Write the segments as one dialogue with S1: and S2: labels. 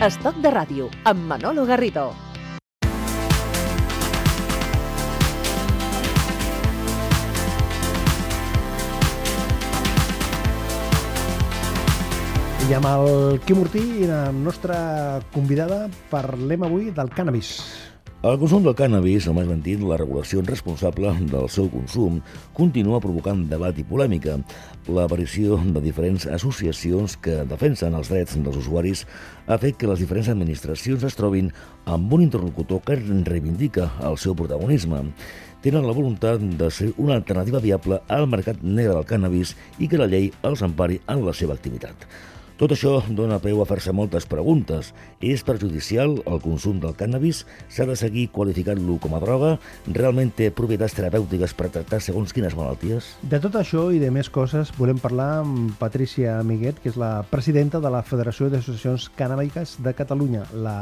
S1: Estoc de ràdio, amb Manolo Garrido.
S2: I amb el Quim Ortí i la nostra convidada parlem avui del cànnabis.
S3: El consum del cànnabis, o més ben dit, la regulació responsable del seu consum, continua provocant debat i polèmica. L'aparició de diferents associacions que defensen els drets dels usuaris ha fet que les diferents administracions es trobin amb un interlocutor que reivindica el seu protagonisme. Tenen la voluntat de ser una alternativa viable al mercat negre del cànnabis i que la llei els empari en la seva activitat. Tot això dona peu a fer-se moltes preguntes. És perjudicial el consum del cànnabis? S'ha de seguir qualificant-lo com a droga? Realment té propietats terapèutiques per tractar segons quines malalties?
S2: De tot això i de més coses volem parlar amb Patricia Amiguet, que és la presidenta de la Federació d'Associacions Cannàbiques de Catalunya, la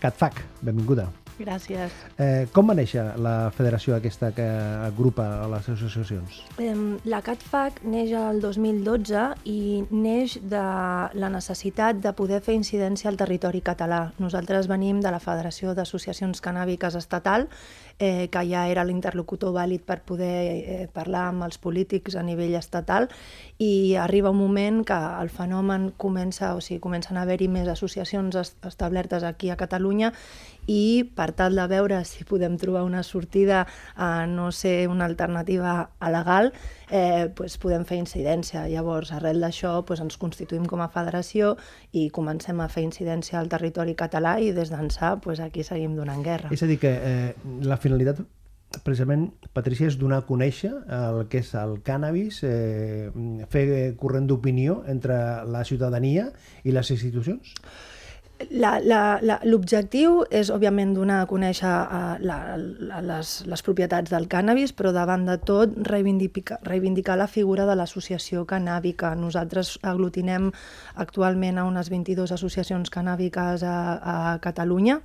S2: CatFac. Benvinguda.
S4: Gràcies.
S2: Eh, com va néixer la federació aquesta que agrupa les associacions?
S4: Eh, la CatFac neix el 2012 i neix de la necessitat de poder fer incidència al territori català. Nosaltres venim de la Federació d'Associacions Cannàbiques Estatal, eh, que ja era l'interlocutor vàlid per poder eh, parlar amb els polítics a nivell estatal i arriba un moment que el fenomen comença, o sigui, comencen a haver-hi més associacions establertes aquí a Catalunya i per tal de veure si podem trobar una sortida a no ser una alternativa legal, eh, pues podem fer incidència. Llavors, arrel d'això, pues ens constituïm com a federació i comencem a fer incidència al territori català i des d'ençà pues aquí seguim donant guerra.
S2: És a dir, que eh, la finalitat precisament, Patricia, és donar a conèixer el que és el cànnabis, eh, fer corrent d'opinió entre la ciutadania i les institucions?
S4: L'objectiu és, òbviament, donar a conèixer uh, la, la, les, les propietats del cànnabis, però davant de tot reivindicar, reivindicar la figura de l'associació cannàbica. Nosaltres aglutinem actualment a unes 22 associacions cannàbiques a, a Catalunya,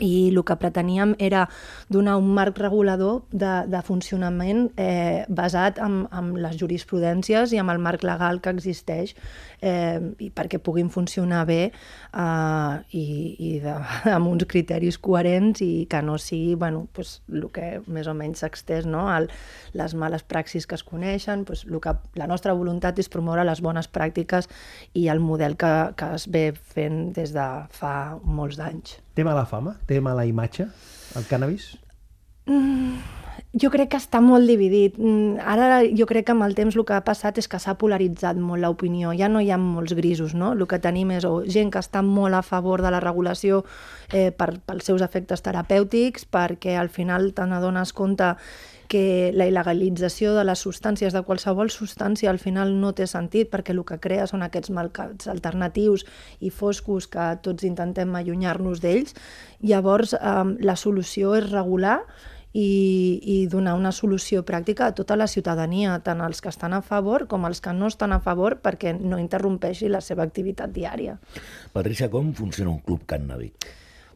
S4: i el que preteníem era donar un marc regulador de, de funcionament eh, basat en, en les jurisprudències i amb el marc legal que existeix eh, i perquè puguin funcionar bé eh, i, i de, amb uns criteris coherents i que no sigui bueno, pues, el que més o menys s'extès, no? El, les males praxis que es coneixen, pues, el que, la nostra voluntat és promoure les bones pràctiques i el model que, que es ve fent des de fa molts d'anys.
S2: Té mala fama? Té mala imatge, el cànnabis?
S4: Mm, jo crec que està molt dividit. Mm, ara jo crec que amb el temps el que ha passat és que s'ha polaritzat molt l'opinió. Ja no hi ha molts grisos, no? El que tenim és o gent que està molt a favor de la regulació eh, per, pels seus efectes terapèutics, perquè al final te n'adones compte que la il·legalització de les substàncies, de qualsevol substància, al final no té sentit perquè el que crea són aquests mercats alternatius i foscos que tots intentem allunyar-nos d'ells. Llavors, eh, la solució és regular i, i donar una solució pràctica a tota la ciutadania, tant els que estan a favor com els que no estan a favor perquè no interrompeixi la seva activitat diària.
S3: Patricia, com funciona un club cannàbic?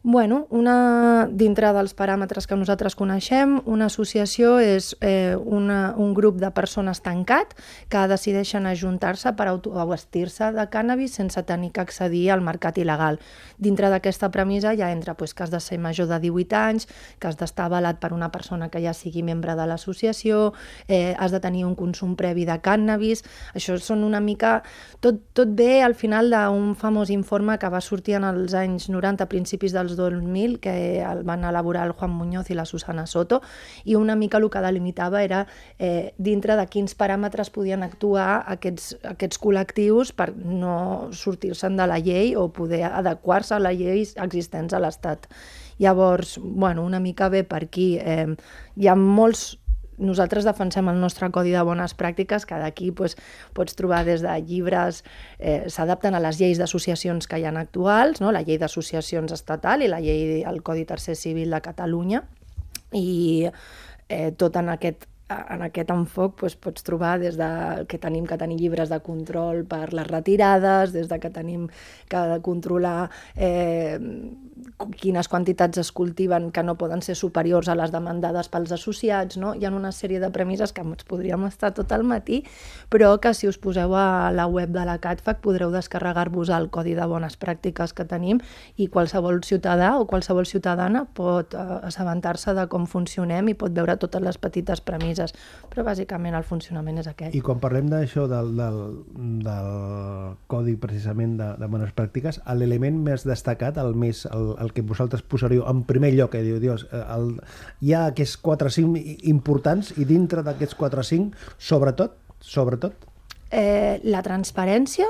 S4: Bueno, una, dintre dels paràmetres que nosaltres coneixem, una associació és eh, una, un grup de persones tancat que decideixen ajuntar-se per autoabastir-se de cànnabis sense tenir que accedir al mercat il·legal. Dintre d'aquesta premissa ja entra pues, que has de ser major de 18 anys, que has d'estar avalat per una persona que ja sigui membre de l'associació, eh, has de tenir un consum previ de cànnabis... Això són una mica... Tot, tot ve al final d'un famós informe que va sortir en els anys 90, principis dels 2000 que el van elaborar el Juan Muñoz i la Susana Soto i una mica el que delimitava era eh, dintre de quins paràmetres podien actuar aquests, aquests col·lectius per no sortir-se'n de la llei o poder adequar-se a les lleis existents a l'Estat. Llavors, bueno, una mica bé per aquí. Eh, hi ha molts nosaltres defensem el nostre codi de bones pràctiques, que d'aquí pues, pots trobar des de llibres, eh, s'adapten a les lleis d'associacions que hi ha actuals, no? la llei d'associacions estatal i la llei, el Codi Tercer Civil de Catalunya, i eh, tot en aquest en aquest enfoc doncs, pots trobar des de que tenim que tenir llibres de control per les retirades, des de que tenim que controlar eh, quines quantitats es cultiven que no poden ser superiors a les demandades pels associats, no? Hi ha una sèrie de premisses que ens podríem estar tot el matí, però que si us poseu a la web de la CATFAC podreu descarregar-vos el codi de bones pràctiques que tenim i qualsevol ciutadà o qualsevol ciutadana pot eh, assabentar-se de com funcionem i pot veure totes les petites premisses, però bàsicament el funcionament és aquest.
S2: I quan parlem d'això del, del, del codi precisament de, de bones pràctiques, l'element més destacat, el més el, el que vosaltres posaríeu en primer lloc, que diu, Dios, eh, el, hi ha aquests 4 o 5 importants i dintre d'aquests 4 o 5, sobretot, sobretot?
S4: Eh, la transparència,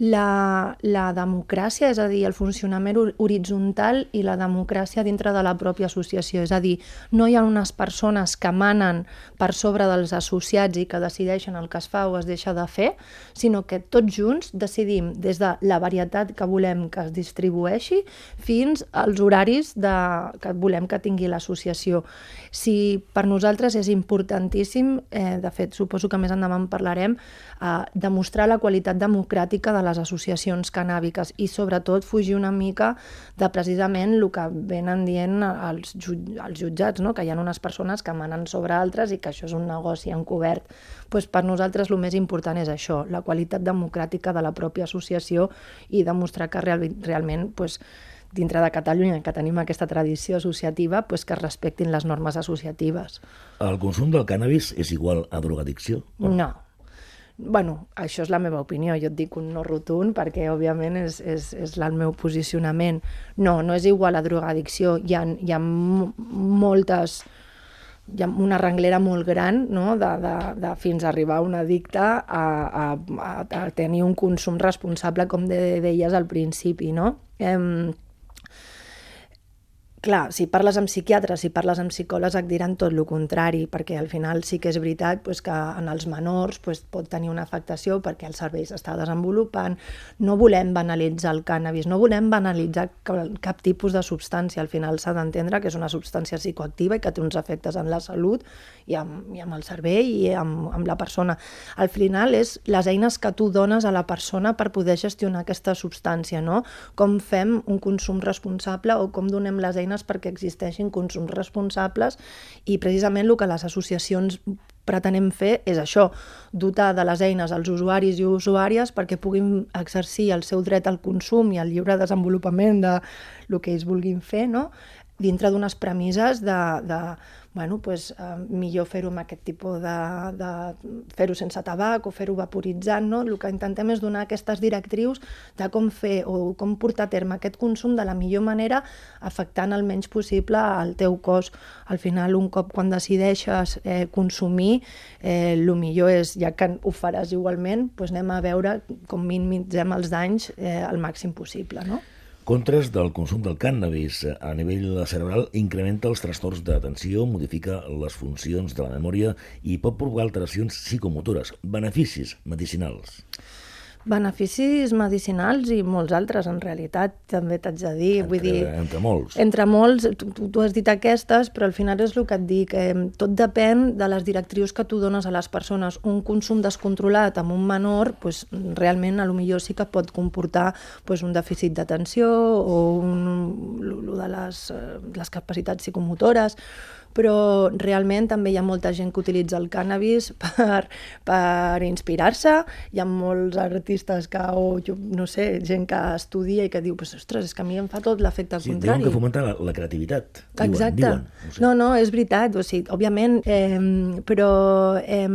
S4: la, la democràcia, és a dir, el funcionament horitzontal i la democràcia dintre de la pròpia associació. És a dir, no hi ha unes persones que manen per sobre dels associats i que decideixen el que es fa o es deixa de fer, sinó que tots junts decidim des de la varietat que volem que es distribueixi fins als horaris de, que volem que tingui l'associació. Si per nosaltres és importantíssim, eh, de fet, suposo que més endavant parlarem, eh, demostrar la qualitat democràtica de les associacions canàbiques i sobretot fugir una mica de precisament el que venen dient els, jutj els jutjats, no? que hi ha unes persones que manen sobre altres i que això és un negoci encobert. Pues per nosaltres el més important és això, la qualitat democràtica de la pròpia associació i demostrar que real, realment pues, dintre de Catalunya, que tenim aquesta tradició associativa, pues que es respectin les normes associatives.
S3: El consum del cànnabis és igual a drogadicció?
S4: No, bueno, això és la meva opinió, jo et dic un no rotund perquè òbviament és, és, és el meu posicionament. No, no és igual a drogadicció, hi ha, hi ha moltes hi ha una renglera molt gran no? de, de, de fins a arribar a un addicte a, a, a, a tenir un consum responsable, com de, deies al principi. No? Eh, Clar, si parles amb psiquiatres, si parles amb psicòlegs et diran tot el contrari, perquè al final sí que és veritat pues, que en els menors pues, pot tenir una afectació perquè el cervell s'està desenvolupant. No volem banalitzar el cànnabis, no volem banalitzar cap, cap tipus de substància. Al final s'ha d'entendre que és una substància psicoactiva i que té uns efectes en la salut i amb, i amb el cervell i amb, amb la persona. Al final és les eines que tu dones a la persona per poder gestionar aquesta substància, no? Com fem un consum responsable o com donem les eines eines perquè existeixin consums responsables i precisament el que les associacions pretenem fer és això, dotar de les eines als usuaris i usuàries perquè puguin exercir el seu dret al consum i al lliure desenvolupament de el que ells vulguin fer, no? Dintre d'unes premisses de, de bueno, pues, eh, millor fer-ho amb aquest tipus de... de fer-ho sense tabac o fer-ho vaporitzant, no? El que intentem és donar aquestes directrius de com fer o com portar a terme aquest consum de la millor manera afectant el menys possible al teu cos. Al final, un cop quan decideixes eh, consumir, eh, el millor és, ja que ho faràs igualment, doncs anem a veure com minimitzem els danys eh, al màxim possible, no?
S3: Contres del consum del cànnabis a nivell cerebral incrementa els trastorns d'atenció, modifica les funcions de la memòria i pot provocar alteracions psicomotores, beneficis medicinals.
S4: Beneficis medicinals i molts altres, en realitat, també t'haig de dir.
S3: Entre,
S4: vull dir,
S3: entre molts.
S4: Entre molts, tu, tu has dit aquestes, però al final és el que et dic, eh, tot depèn de les directrius que tu dones a les persones. Un consum descontrolat amb un menor, pues, realment a lo millor sí que pot comportar pues, un dèficit d'atenció o un, lo de les, eh, les capacitats psicomotores, però realment també hi ha molta gent que utilitza el cànnabis per, per inspirar-se, hi ha molts artistes que, o jo no sé, gent que estudia i que diu, pues, ostres, és que a mi em fa tot l'efecte
S3: sí,
S4: contrari.
S3: Diuen que fomenta la, la creativitat. Diuen,
S4: Exacte.
S3: Diuen, no, sé.
S4: no, no, és veritat, o sigui, òbviament, eh, però eh,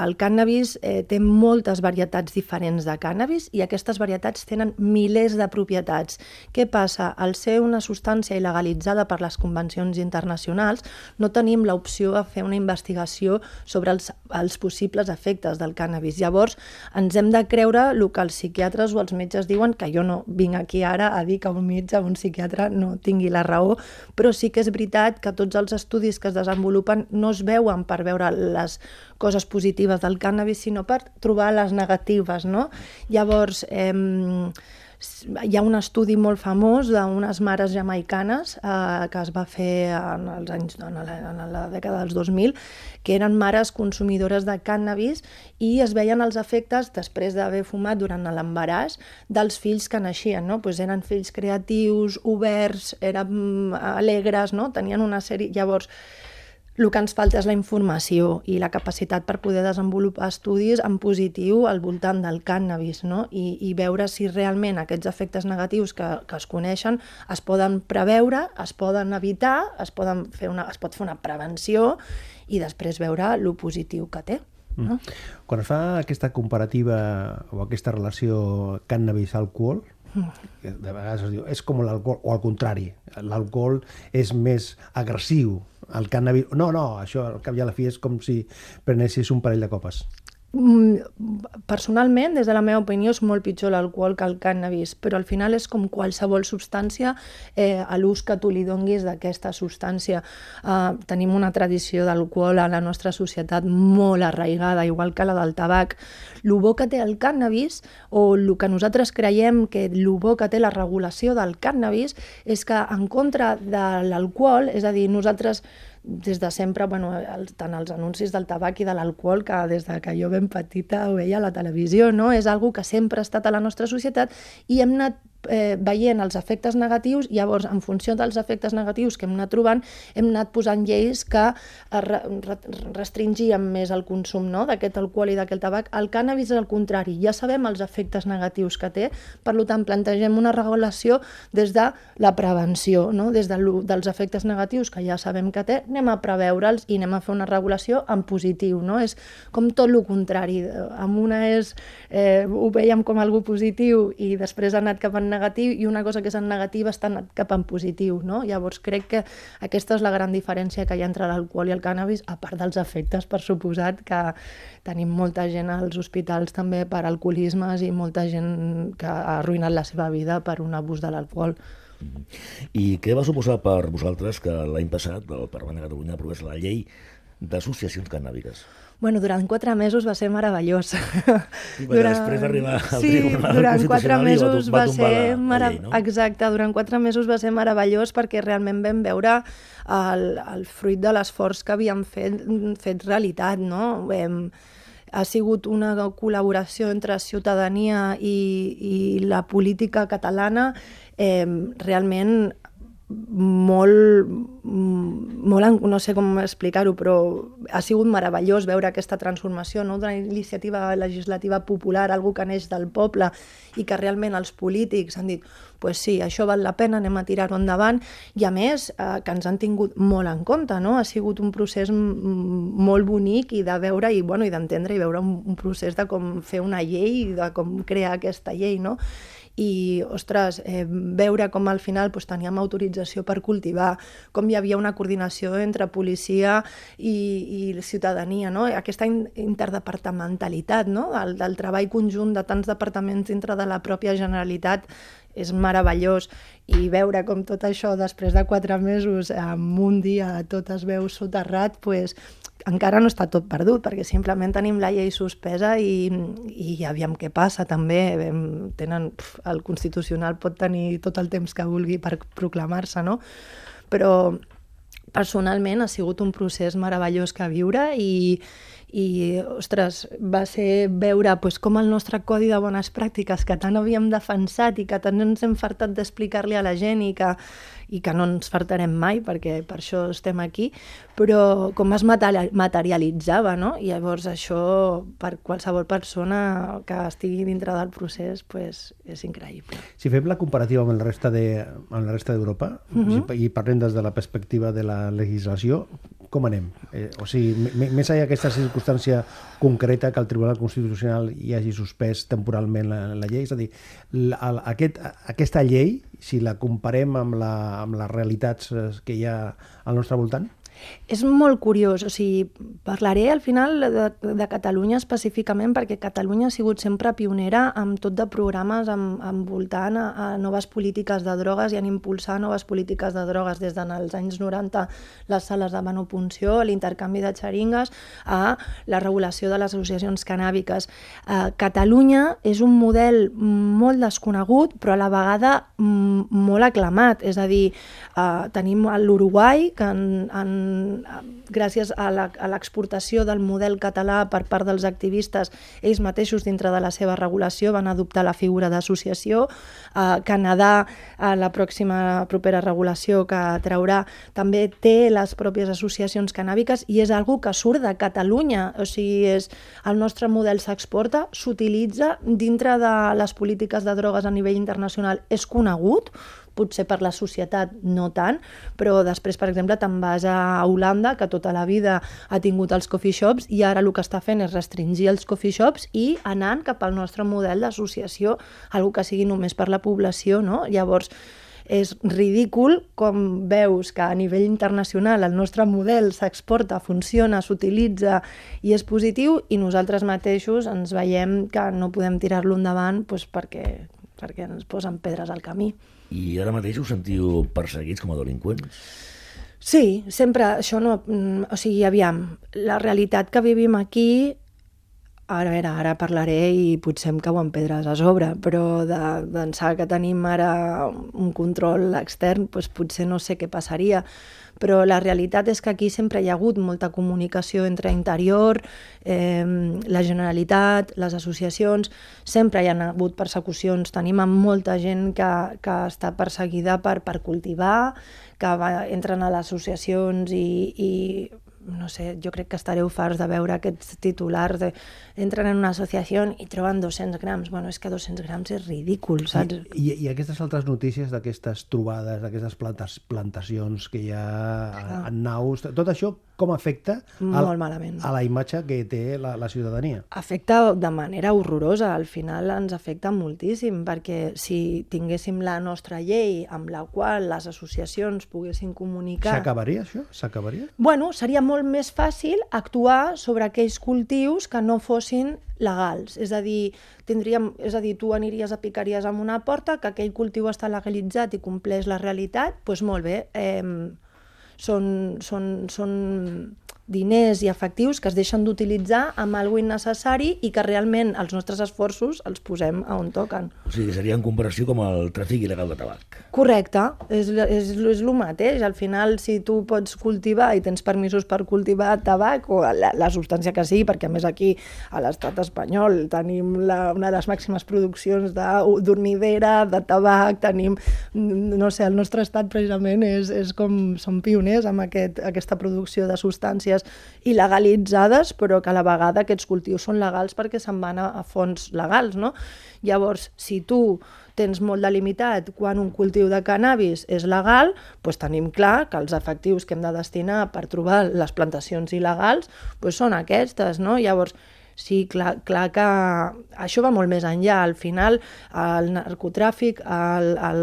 S4: el cànnabis eh, té moltes varietats diferents de cànnabis i aquestes varietats tenen milers de propietats. Què passa? Al ser una substància il·legalitzada per les convencions internacionals, no tenim l'opció de fer una investigació sobre els, els possibles efectes del cànnabis. Llavors, ens hem de creure el que els psiquiatres o els metges diuen, que jo no vinc aquí ara a dir que un metge o un psiquiatre no tingui la raó, però sí que és veritat que tots els estudis que es desenvolupen no es veuen per veure les coses positives del cànnabis, sinó per trobar les negatives, no? Llavors, eh, hi ha un estudi molt famós d'unes mares jamaicanes eh, que es va fer en, els anys, en, la, en la dècada dels 2000, que eren mares consumidores de cànnabis i es veien els efectes després d'haver fumat durant l'embaràs dels fills que naixien, no? pues eren fills creatius, oberts, eren mm, alegres, no? tenien una sèrie... Llavors, el que ens falta és la informació i la capacitat per poder desenvolupar estudis en positiu al voltant del cànnabis no? I, i veure si realment aquests efectes negatius que, que es coneixen es poden preveure, es poden evitar, es, poden fer una, es pot fer una prevenció i després veure lo positiu que té. No? Mm.
S2: Quan es fa aquesta comparativa o aquesta relació cànnabis-alcohol, de vegades es diu, és com l'alcohol, o al contrari, l'alcohol és més agressiu, el cannabis... No, no, això al cap i a la fi és com si prenessis un parell de copes.
S4: Mm, personalment, des de la meva opinió, és molt pitjor l'alcohol que el cannabis, però al final és com qualsevol substància eh, a l'ús que tu li donguis d'aquesta substància. Eh, tenim una tradició d'alcohol a la nostra societat molt arraigada, igual que la del tabac. El bo que té el cannabis, o el que nosaltres creiem que el bo que té la regulació del cannabis, és que en contra de l'alcohol, és a dir, nosaltres des de sempre, bueno, el, tant els anuncis del tabac i de l'alcohol, que des de que jo ben petita ho veia a la televisió, no? és algo que sempre ha estat a la nostra societat i hem anat eh, veient els efectes negatius, llavors, en funció dels efectes negatius que hem anat trobant, hem anat posant lleis que re restringien més el consum no? d'aquest alcohol i d'aquest tabac. El cànnabis és el contrari, ja sabem els efectes negatius que té, per tant, plantegem una regulació des de la prevenció, no? des de dels efectes negatius que ja sabem que té, anem a preveure'ls i anem a fer una regulació en positiu. No? És com tot el contrari. Amb una és, eh, ho veiem com algo positiu i després ha anat cap en negatiu i una cosa que és en negativa està cap en positiu, no? Llavors crec que aquesta és la gran diferència que hi ha entre l'alcohol i el cànnabis, a part dels efectes, per suposat, que tenim molta gent als hospitals també per alcoholismes i molta gent que ha arruïnat la seva vida per un abús de l'alcohol.
S3: I què va suposar per vosaltres que l'any passat el Parlament de Catalunya aprovés la llei d'associacions cannàbiques?
S4: Bueno, durant quatre mesos va ser meravellós.
S3: I durant... després d'arribar al
S4: sí,
S3: Tribunal
S4: durant quatre mesos va, va ser
S3: mara... llei, no?
S4: Exacte, durant quatre mesos va ser meravellós perquè realment vam veure el, el fruit de l'esforç que havíem fet, fet realitat, no? Vam, ha sigut una col·laboració entre ciutadania i, i la política catalana eh, realment molt, molt, no sé com explicar-ho, però ha sigut meravellós veure aquesta transformació no? d'una iniciativa legislativa popular, algú que neix del poble i que realment els polítics han dit pues sí, això val la pena, anem a tirar-ho endavant, i a més eh, que ens han tingut molt en compte, no? ha sigut un procés molt bonic i de veure i bueno, i d'entendre i veure un, un procés de com fer una llei, de com crear aquesta llei, no? I, ostres, eh, veure com al final pues, teníem autorització per cultivar, com hi havia una coordinació entre policia i, i ciutadania, no? aquesta interdepartamentalitat no? del, del treball conjunt de tants departaments dintre de la pròpia Generalitat és meravellós i veure com tot això després de quatre mesos en un dia tot es veu soterrat, pues, encara no està tot perdut, perquè simplement tenim la llei suspesa i, i aviam què passa també. Tenen, pf, el Constitucional pot tenir tot el temps que vulgui per proclamar-se, no? Però personalment ha sigut un procés meravellós que viure i, i ostres, va ser veure pues, com el nostre codi de bones pràctiques que tant havíem defensat i que tant ens hem fartat d'explicar-li a la gent i que, i que no ens fartarem mai perquè per això estem aquí, però com es materialitzava, no? I llavors això per qualsevol persona que estigui dintre del procés pues, és increïble.
S2: Si fem la comparativa amb el resta de, amb la resta d'Europa uh mhm. -huh. i parlem des de la perspectiva de la legislació, com anem? Eh, o sigui, més enllà d'aquesta circumstància concreta que el Tribunal Constitucional hi hagi suspès temporalment la, la llei, és a dir, la, aquest, aquesta llei, si la comparem amb, la, amb les realitats eh, que hi ha al nostre voltant?
S4: És molt curiós, o sigui, parlaré al final de, de Catalunya específicament perquè Catalunya ha sigut sempre pionera amb tot de programes amb, envoltant a, a noves polítiques de drogues i en impulsar noves polítiques de drogues des dels anys 90, les sales de manopunció, l'intercanvi de xeringues, a la regulació de les associacions canàbiques. Eh, Catalunya és un model molt desconegut, però a la vegada molt aclamat, és a dir, eh, tenim l'Uruguai, que en, en gràcies a l'exportació del model català per part dels activistes, ells mateixos dintre de la seva regulació van adoptar la figura d'associació. Eh, Canadà, a la pròxima propera regulació que traurà, també té les pròpies associacions canàbiques i és algo que surt de Catalunya, o sigui, és, el nostre model s'exporta, s'utilitza dintre de les polítiques de drogues a nivell internacional, és conegut, potser per la societat no tant, però després, per exemple, te'n vas a Holanda, que tota la vida ha tingut els coffee shops, i ara el que està fent és restringir els coffee shops i anant cap al nostre model d'associació, algo que sigui només per la població, no? Llavors, és ridícul com veus que a nivell internacional el nostre model s'exporta, funciona, s'utilitza i és positiu i nosaltres mateixos ens veiem que no podem tirar-lo endavant doncs perquè, perquè ens posen pedres al camí.
S3: I ara mateix us sentiu perseguits com a delinqüents?
S4: Sí, sempre, això no... Mm, o sigui, aviam, la realitat que vivim aquí ara, ara, ara parlaré i potser em cauen pedres a sobre, però de pensar que tenim ara un control extern, doncs potser no sé què passaria però la realitat és que aquí sempre hi ha hagut molta comunicació entre interior, eh, la Generalitat, les associacions, sempre hi ha hagut persecucions. Tenim molta gent que, que està perseguida per, per cultivar, que va, entren a les associacions i, i no sé, jo crec que estareu farts de veure aquests titulars de entren en una associació i troben 200 grams. Bueno, és que 200 grams és ridícul, saps?
S2: I, i, i aquestes altres notícies d'aquestes trobades, d'aquestes plantes, plantacions que hi ha en naus, tot això com afecta
S4: Molt malament.
S2: a la imatge que té la, la ciutadania?
S4: Afecta de manera horrorosa, al final ens afecta moltíssim, perquè si tinguéssim la nostra llei amb la qual les associacions poguessin comunicar...
S2: S'acabaria això? S'acabaria?
S4: Bueno, seria molt més fàcil actuar sobre aquells cultius que no fossin legals. És a dir, tindríem, és a dir, tu aniries a picaries amb una porta, que aquell cultiu està legalitzat i compleix la realitat, doncs molt bé, eh, són, són, són diners i efectius que es deixen d'utilitzar amb alguna innecessari i que realment els nostres esforços els posem a on toquen.
S3: O sigui, seria en comparació com el tràfic il·legal de tabac.
S4: Correcte, és, és, és el mateix. Al final, si tu pots cultivar i tens permisos per cultivar tabac o la, la substància que sigui, perquè a més aquí a l'estat espanyol tenim la, una de les màximes produccions d'ornidera, de, de tabac, tenim, no sé, el nostre estat precisament és, és com som pioners amb aquest, aquesta producció de substàncies substàncies il·legalitzades, però que a la vegada aquests cultius són legals perquè se'n van a, a fons legals, no? Llavors, si tu tens molt delimitat quan un cultiu de cannabis és legal, doncs tenim clar que els efectius que hem de destinar per trobar les plantacions il·legals doncs són aquestes, no? Llavors, Sí, clar, clar que això va molt més enllà. Al final, el narcotràfic, el, el,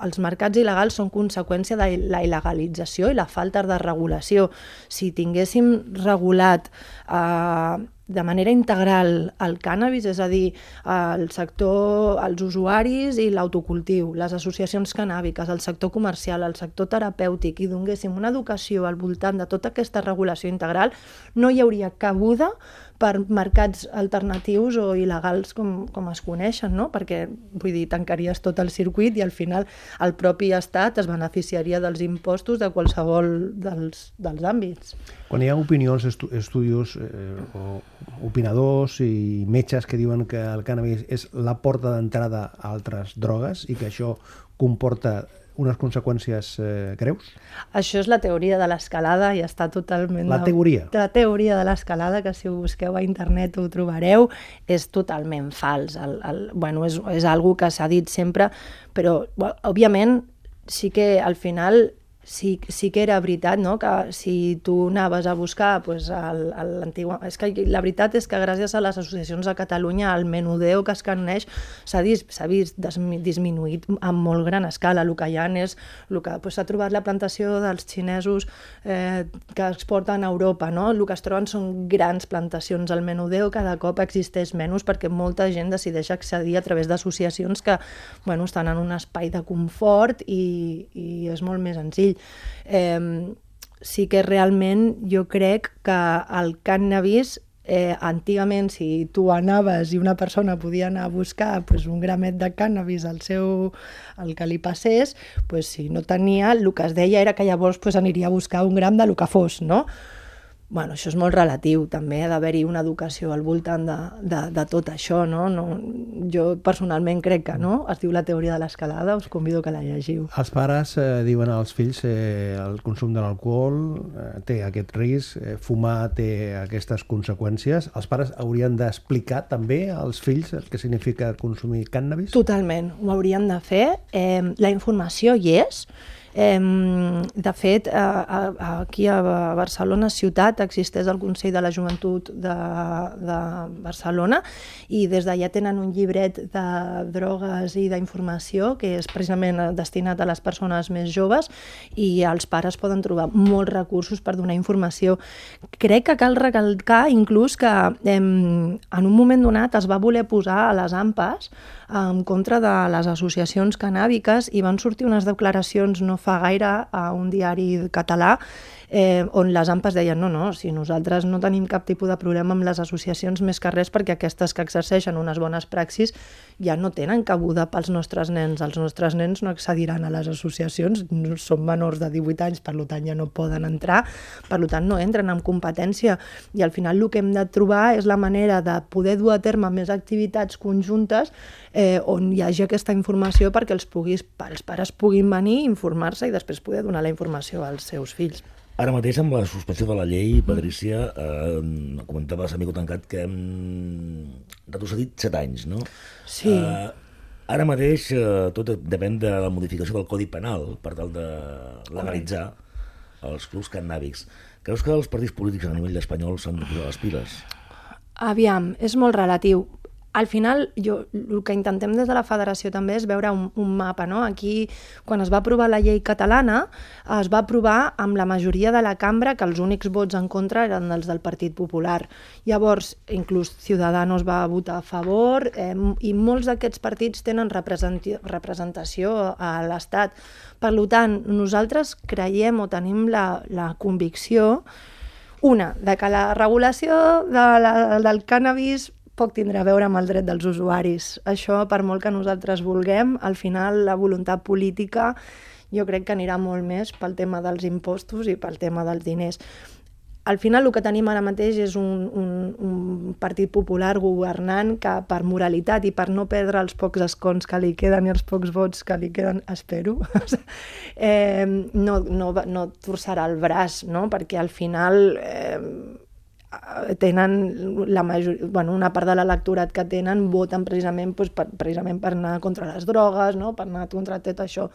S4: els mercats il·legals són conseqüència de la il·legalització i la falta de regulació. Si tinguéssim regulat eh, de manera integral el cànnabis, és a dir, el sector, els usuaris i l'autocultiu, les associacions cannàbiques, el sector comercial, el sector terapèutic, i donéssim una educació al voltant de tota aquesta regulació integral, no hi hauria cabuda per mercats alternatius o il·legals com, com es coneixen, no? perquè vull dir, tancaries tot el circuit i al final el propi estat es beneficiaria dels impostos de qualsevol dels, dels àmbits.
S2: Quan hi ha opinions, estu estudis eh, o opinadors i metges que diuen que el cannabis és la porta d'entrada a altres drogues i que això comporta unes conseqüències eh, greus?
S4: Això és la teoria de l'escalada i està totalment...
S2: La teoria?
S4: La teoria de l'escalada, que si ho busqueu a internet ho trobareu, és totalment fals. El, el, bueno, és, és algo que s'ha dit sempre, però, bueno, òbviament, sí que al final sí, sí que era veritat, no?, que si tu anaves a buscar pues, l'antiga... És que la veritat és que gràcies a les associacions de Catalunya el menudeo que es caneix s'ha vist, vist disminuït a molt gran escala. El que hi ha és el que s'ha pues, trobat la plantació dels xinesos eh, que exporten a Europa, no? El que es troben són grans plantacions. El menudeo cada cop existeix menys perquè molta gent decideix accedir a través d'associacions que bueno, estan en un espai de confort i, i és molt més senzill eh, sí que realment jo crec que el cannabis eh, antigament si tu anaves i una persona podia anar a buscar pues, un gramet de cannabis al seu, el que li passés, pues, si no tenia, el que es deia era que llavors pues, aniria a buscar un gram de lo que fos, no? Bueno, això és molt relatiu, també ha d'haver-hi una educació al voltant de, de, de tot això, no? no? Jo personalment crec que no, es diu la teoria de l'escalada, us convido que la llegiu.
S2: Els pares eh, diuen als fills eh, el consum de l'alcohol eh, té aquest risc, eh, fumar té aquestes conseqüències. Els pares haurien d'explicar també als fills el que significa consumir cannabis?
S4: Totalment, ho haurien de fer. Eh, la informació hi és, de fet, aquí a Barcelona ciutat existeix el Consell de la Joventut de, de Barcelona i des d'allà tenen un llibret de drogues i d'informació que és precisament destinat a les persones més joves i els pares poden trobar molts recursos per donar informació. Crec que cal recalcar inclús que en un moment donat es va voler posar a les AMPAs en contra de les associacions canàbiques i van sortir unes declaracions no fa gaire a un diari català eh, on les AMPAs deien no, no, si nosaltres no tenim cap tipus de problema amb les associacions més que res perquè aquestes que exerceixen unes bones praxis ja no tenen cabuda pels nostres nens. Els nostres nens no accediran a les associacions, no són menors de 18 anys, per tant ja no poden entrar, per tant no entren en competència i al final el que hem de trobar és la manera de poder dur a terme més activitats conjuntes eh, on hi hagi aquesta informació perquè els, puguis, els pares puguin venir, informar-se i després poder donar la informació als seus fills.
S3: Ara mateix, amb la suspensió de la llei, Patricia, eh, comentaves, amigo tancat, que hem retrocedit set anys, no?
S4: Sí. Eh,
S3: ara mateix eh, tot depèn de la modificació del Codi Penal per tal de legalitzar els clubs cannàbics. Creus que els partits polítics a nivell espanyol s'han de posar les piles?
S4: Aviam, és molt relatiu al final, jo, el que intentem des de la federació també és veure un, un mapa. No? Aquí, quan es va aprovar la llei catalana, es va aprovar amb la majoria de la cambra que els únics vots en contra eren els del Partit Popular. Llavors, inclús Ciudadanos va votar a favor eh, i molts d'aquests partits tenen representació a l'Estat. Per tant, nosaltres creiem o tenim la, la convicció una, de que la regulació de la, del cànnabis poc tindrà a veure amb el dret dels usuaris. Això, per molt que nosaltres vulguem, al final la voluntat política jo crec que anirà molt més pel tema dels impostos i pel tema dels diners. Al final el que tenim ara mateix és un, un, un partit popular governant que per moralitat i per no perdre els pocs escons que li queden i els pocs vots que li queden, espero, eh, no, no, no torçarà el braç, no? perquè al final eh, tenen la major, bueno, una part de l'electorat que tenen voten precisament, doncs, per, precisament per anar contra les drogues, no? per anar contra tot això.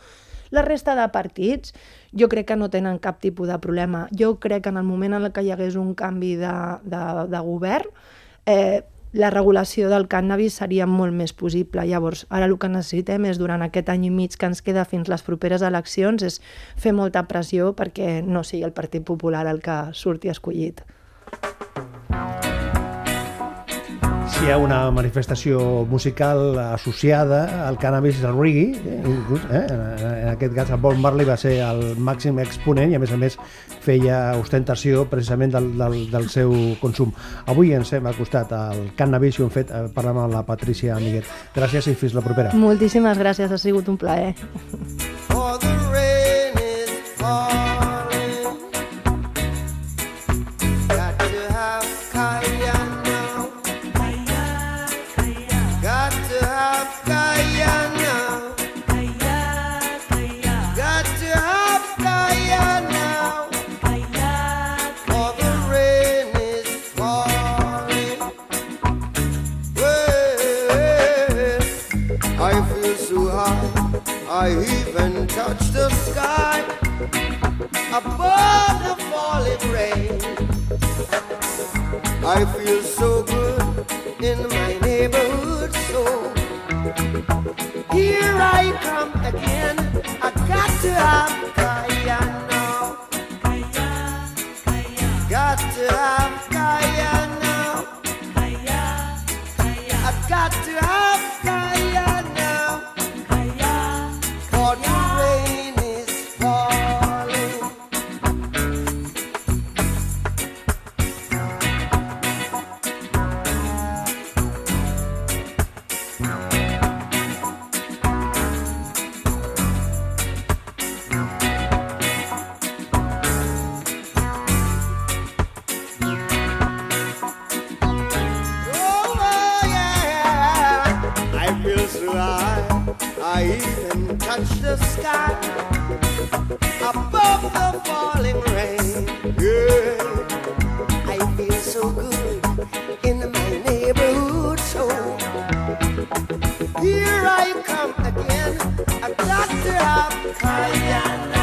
S4: La resta de partits jo crec que no tenen cap tipus de problema. Jo crec que en el moment en què hi hagués un canvi de, de, de govern, eh, la regulació del cannabis seria molt més possible. Llavors, ara el que necessitem és, durant aquest any i mig que ens queda fins les properes eleccions, és fer molta pressió perquè no sigui el Partit Popular el que surti escollit.
S2: Si hi ha una manifestació musical associada al cannabis i al reggae, eh, inclús, eh, en, en aquest cas el Bob Marley va ser el màxim exponent i a més a més feia ostentació precisament del, del, del seu consum. Avui ens hem acostat al cannabis i ho hem fet eh, parlant amb la Patricia Amiguet. Gràcies i fins la propera.
S4: Moltíssimes gràcies, ha sigut un plaer. Oh, the rain is falling.
S5: fire.